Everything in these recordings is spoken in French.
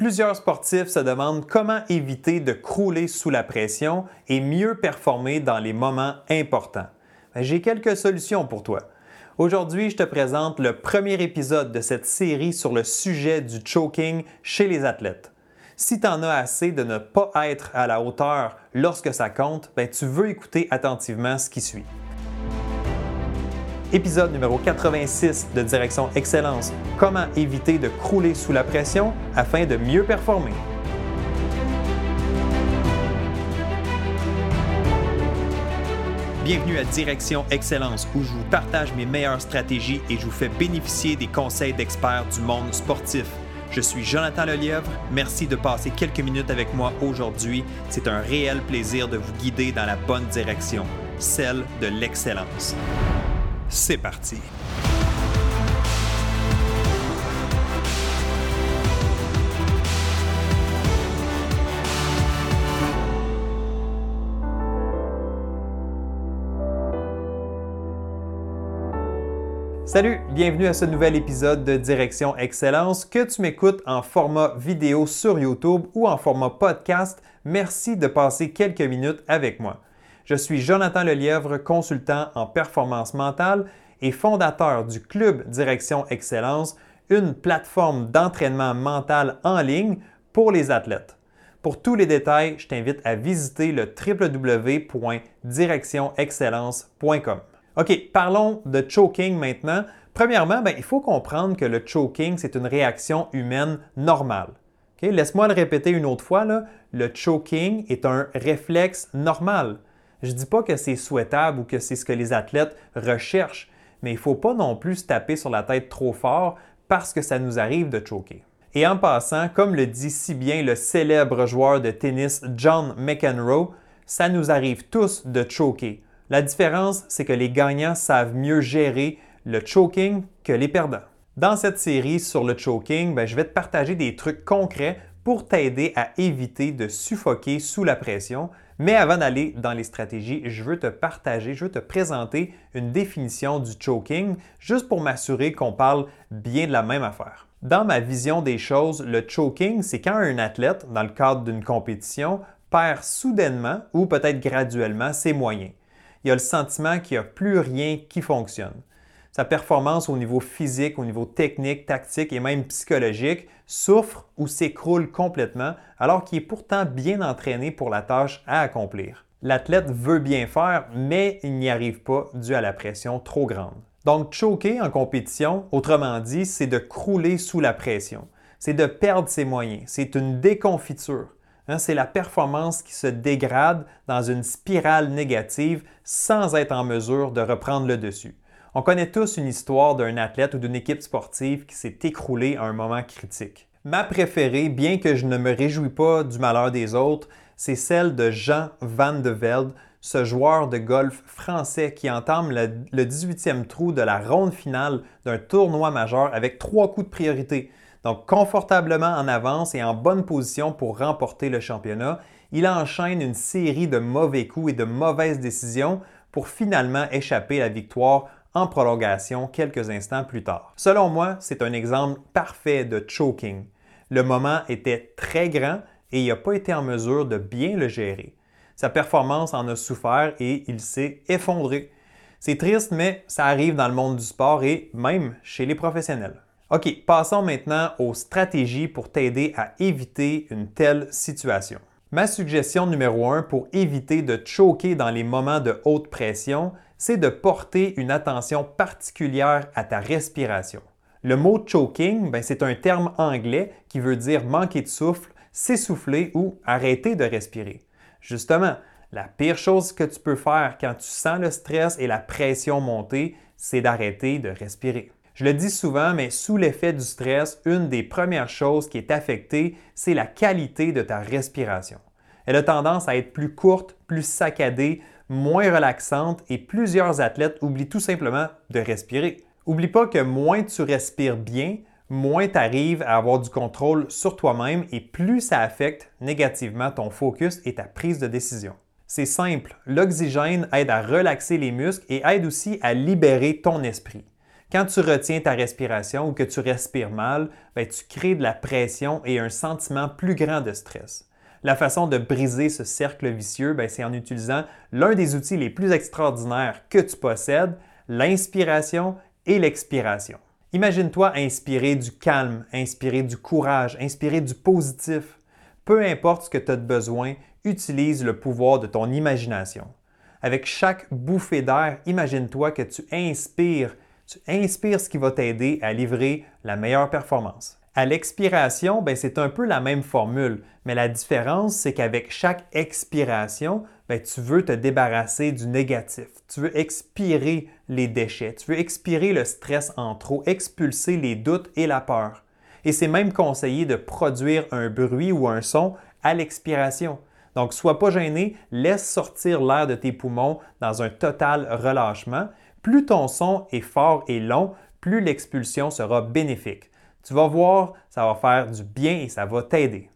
Plusieurs sportifs se demandent comment éviter de crouler sous la pression et mieux performer dans les moments importants. Ben, j'ai quelques solutions pour toi. Aujourd'hui, je te présente le premier épisode de cette série sur le sujet du choking chez les athlètes. Si tu en as assez de ne pas être à la hauteur lorsque ça compte, ben, tu veux écouter attentivement ce qui suit épisode numéro 86 de Direction Excellence, comment éviter de crouler sous la pression afin de mieux performer? Bienvenue à Direction Excellence où je vous partage mes meilleures stratégies et je vous fais bénéficier des conseils d'experts du monde sportif. Je suis Jonathan Lelièvre. Merci de passer quelques minutes avec moi aujourd'hui. C'est un réel plaisir de vous guider dans la bonne direction, celle de l'excellence. C'est parti. Salut, bienvenue à ce nouvel épisode de Direction Excellence. Que tu m'écoutes en format vidéo sur YouTube ou en format podcast, merci de passer quelques minutes avec moi. Je suis Jonathan Lelièvre, consultant en performance mentale et fondateur du Club Direction Excellence, une plateforme d'entraînement mental en ligne pour les athlètes. Pour tous les détails, je t'invite à visiter le www.directionexcellence.com. OK, parlons de choking maintenant. Premièrement, ben, il faut comprendre que le choking, c'est une réaction humaine normale. Laisse-moi le répéter une autre fois. Le choking est un réflexe normal. Je ne dis pas que c'est souhaitable ou que c'est ce que les athlètes recherchent, mais il ne faut pas non plus se taper sur la tête trop fort parce que ça nous arrive de choquer. Et en passant, comme le dit si bien le célèbre joueur de tennis John McEnroe, ça nous arrive tous de choquer. La différence, c'est que les gagnants savent mieux gérer le choking que les perdants. Dans cette série sur le choking, ben, je vais te partager des trucs concrets pour t'aider à éviter de suffoquer sous la pression. Mais avant d'aller dans les stratégies, je veux te partager, je veux te présenter une définition du choking, juste pour m'assurer qu'on parle bien de la même affaire. Dans ma vision des choses, le choking, c'est quand un athlète, dans le cadre d'une compétition, perd soudainement ou peut-être graduellement ses moyens. Il y a le sentiment qu'il n'y a plus rien qui fonctionne. Sa performance au niveau physique, au niveau technique, tactique et même psychologique souffre ou s'écroule complètement alors qu'il est pourtant bien entraîné pour la tâche à accomplir. L'athlète veut bien faire, mais il n'y arrive pas dû à la pression trop grande. Donc, choquer en compétition, autrement dit, c'est de crouler sous la pression. C'est de perdre ses moyens. C'est une déconfiture. Hein, c'est la performance qui se dégrade dans une spirale négative sans être en mesure de reprendre le dessus. On connaît tous une histoire d'un athlète ou d'une équipe sportive qui s'est écroulée à un moment critique. Ma préférée, bien que je ne me réjouis pas du malheur des autres, c'est celle de Jean Van de Velde, ce joueur de golf français qui entame le, 18e trou de la ronde finale d'un tournoi majeur avec trois coups de priorité. Donc confortablement en avance et en bonne position pour remporter le championnat, il enchaîne une série de mauvais coups et de mauvaises décisions pour finalement échapper à la victoire en prolongation quelques instants plus tard. Selon moi, c'est un exemple parfait de choking. Le moment était très grand et il n'a pas été en mesure de bien le gérer. Sa performance en a souffert et il s'est effondré. C'est triste, mais ça arrive dans le monde du sport et même chez les professionnels. OK, passons maintenant aux stratégies pour t'aider à éviter une telle situation. Ma suggestion numéro 1 pour éviter de choquer dans les moments de haute pression, c'est de porter une attention particulière à ta respiration. Le mot choking, ben, c'est un terme anglais qui veut dire manquer de souffle, s'essouffler ou arrêter de respirer. Justement, la pire chose que tu peux faire quand tu sens le stress et la pression monter, c'est d'arrêter de respirer. Je le dis souvent, mais sous l'effet du stress, une des premières choses qui est affectée, c'est la qualité de ta respiration. Elle a tendance à être plus courte, plus saccadée, moins relaxante et plusieurs athlètes oublient tout simplement de respirer. Oublie pas que moins tu respires bien, moins tu arrives à avoir du contrôle sur toi-même et plus ça affecte négativement ton focus et ta prise de décision. C'est simple, l'oxygène aide à relaxer les muscles et aide aussi à libérer ton esprit. Quand tu retiens ta respiration ou que tu respires mal, ben, tu crées de la pression et un sentiment plus grand de stress. La façon de briser ce cercle vicieux, ben, c'est en utilisant l'un des outils les plus extraordinaires que tu possèdes, l'inspiration et l'expiration. Imagine-toi inspirer du calme, inspirer du courage, inspirer du positif. Peu importe ce que tu as besoin, utilise le pouvoir de ton imagination. Avec chaque bouffée d'air, imagine-toi que tu inspires tu inspires ce qui va t'aider à livrer la meilleure performance. À l'expiration, ben, c'est un peu la même formule, mais la différence, c'est qu'avec chaque expiration, ben, tu veux te débarrasser du négatif. Tu veux expirer les déchets, tu veux expirer le stress en trop, expulser les doutes et la peur. Et c'est même conseillé de produire un bruit ou un son à l'expiration. Donc, sois pas gêné, laisse sortir l'air de tes poumons dans un total relâchement plus ton son est fort et long, plus l'expulsion sera bénéfique. Tu vas voir, ça va faire du bien et ça va t'aider.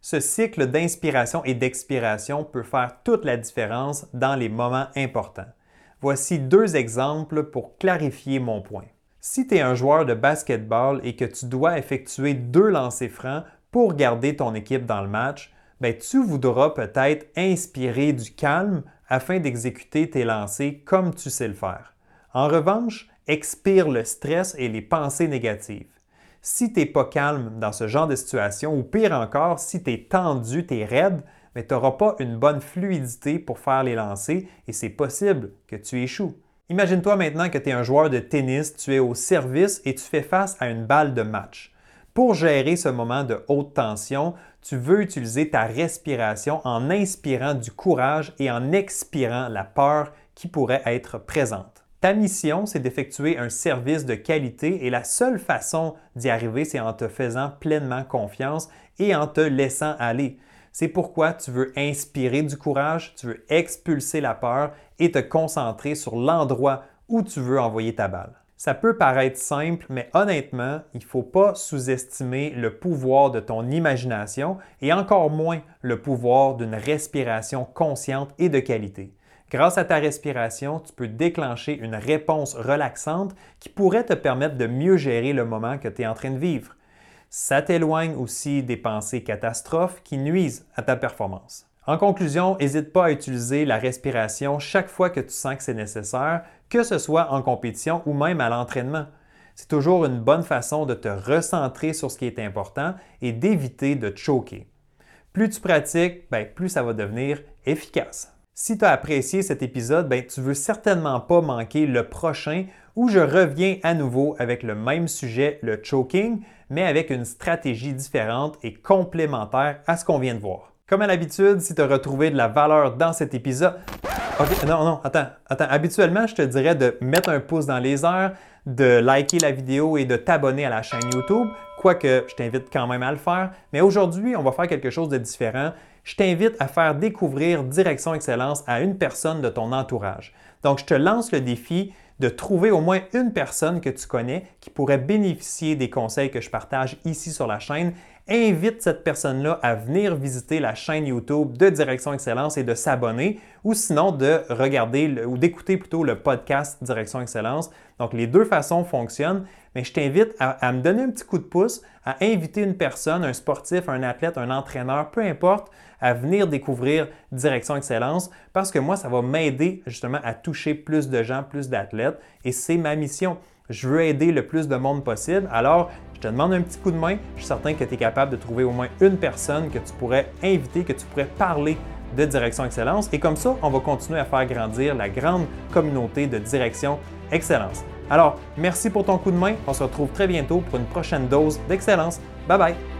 Ce cycle d'inspiration et d'expiration peut faire toute la différence dans les moments importants. Voici deux exemples pour clarifier mon point. Si tu es un joueur de basketball et que tu dois effectuer deux lancers francs pour garder ton équipe dans le match, tu voudras peut-être inspirer du calme afin d'exécuter tes lancers comme tu sais le faire. En revanche, expire le stress et les pensées négatives. Si tu n'es pas calme dans ce genre de situation, ou pire encore, si tu es tendu, tu es raide, tu n'auras pas une bonne fluidité pour faire les lancers et c'est possible que tu échoues. Imagine-toi maintenant que tu es un joueur de tennis, tu es au service et tu fais face à une balle de match. Pour gérer ce moment de haute tension, tu veux utiliser ta respiration en inspirant du courage et en expirant la peur qui pourrait être présente. Ta mission, c'est d'effectuer un service de qualité et la seule façon d'y arriver, c'est en te faisant pleinement confiance et en te laissant aller. C'est pourquoi tu veux inspirer du courage, tu veux expulser la peur et te concentrer sur l'endroit où tu veux envoyer ta balle. Ça peut paraître simple, mais honnêtement, il ne faut pas sous-estimer le pouvoir de ton imagination et encore moins le pouvoir d'une respiration consciente et de qualité. Grâce à ta respiration, tu peux déclencher une réponse relaxante qui pourrait te permettre de mieux gérer le moment que tu es en train de vivre. Ça t'éloigne aussi des pensées catastrophes qui nuisent à ta performance. En conclusion, n'hésite pas à utiliser la respiration chaque fois que tu sens que c'est nécessaire, que ce soit en compétition ou même à l'entraînement. C'est toujours une bonne façon de te recentrer sur ce qui est important et d'éviter de te choquer. Plus tu pratiques, ben, plus ça va devenir efficace. Si tu as apprécié cet épisode, ben, tu veux certainement pas manquer le prochain où je reviens à nouveau avec le même sujet, le choking, mais avec une stratégie différente et complémentaire à ce qu'on vient de voir. Comme à l'habitude, si tu as retrouvé de la valeur dans cet épisode, OK, non, non, attends, attends. Habituellement, je te dirais de mettre un pouce dans les airs, de liker la vidéo et de t'abonner à la chaîne YouTube, quoique je t'invite quand même à le faire. Mais aujourd'hui, on va faire quelque chose de différent. Je t'invite à faire découvrir Direction Excellence à une personne de ton entourage. Donc, je te lance le défi de trouver au moins une personne que tu connais qui pourrait bénéficier des conseils que je partage ici sur la chaîne invite cette personne-là à venir visiter la chaîne YouTube de Direction Excellence et de s'abonner ou sinon de regarder ou d'écouter plutôt le podcast Direction Excellence. Donc les deux façons fonctionnent, mais je t'invite à, me donner un petit coup de pouce, à inviter une personne, un sportif, un athlète, un entraîneur, peu importe, à venir découvrir Direction Excellence parce que moi, ça va m'aider justement à toucher plus de gens, plus d'athlètes et c'est ma mission. Je veux aider le plus de monde possible. Alors, je te demande un petit coup de main. Je suis certain que tu es capable de trouver au moins une personne que tu pourrais inviter, que tu pourrais parler de Direction Excellence. Et comme ça, on va continuer à faire grandir la grande communauté de Direction Excellence. Alors, merci pour ton coup de main. On se retrouve très bientôt pour une prochaine dose d'excellence. Bye bye!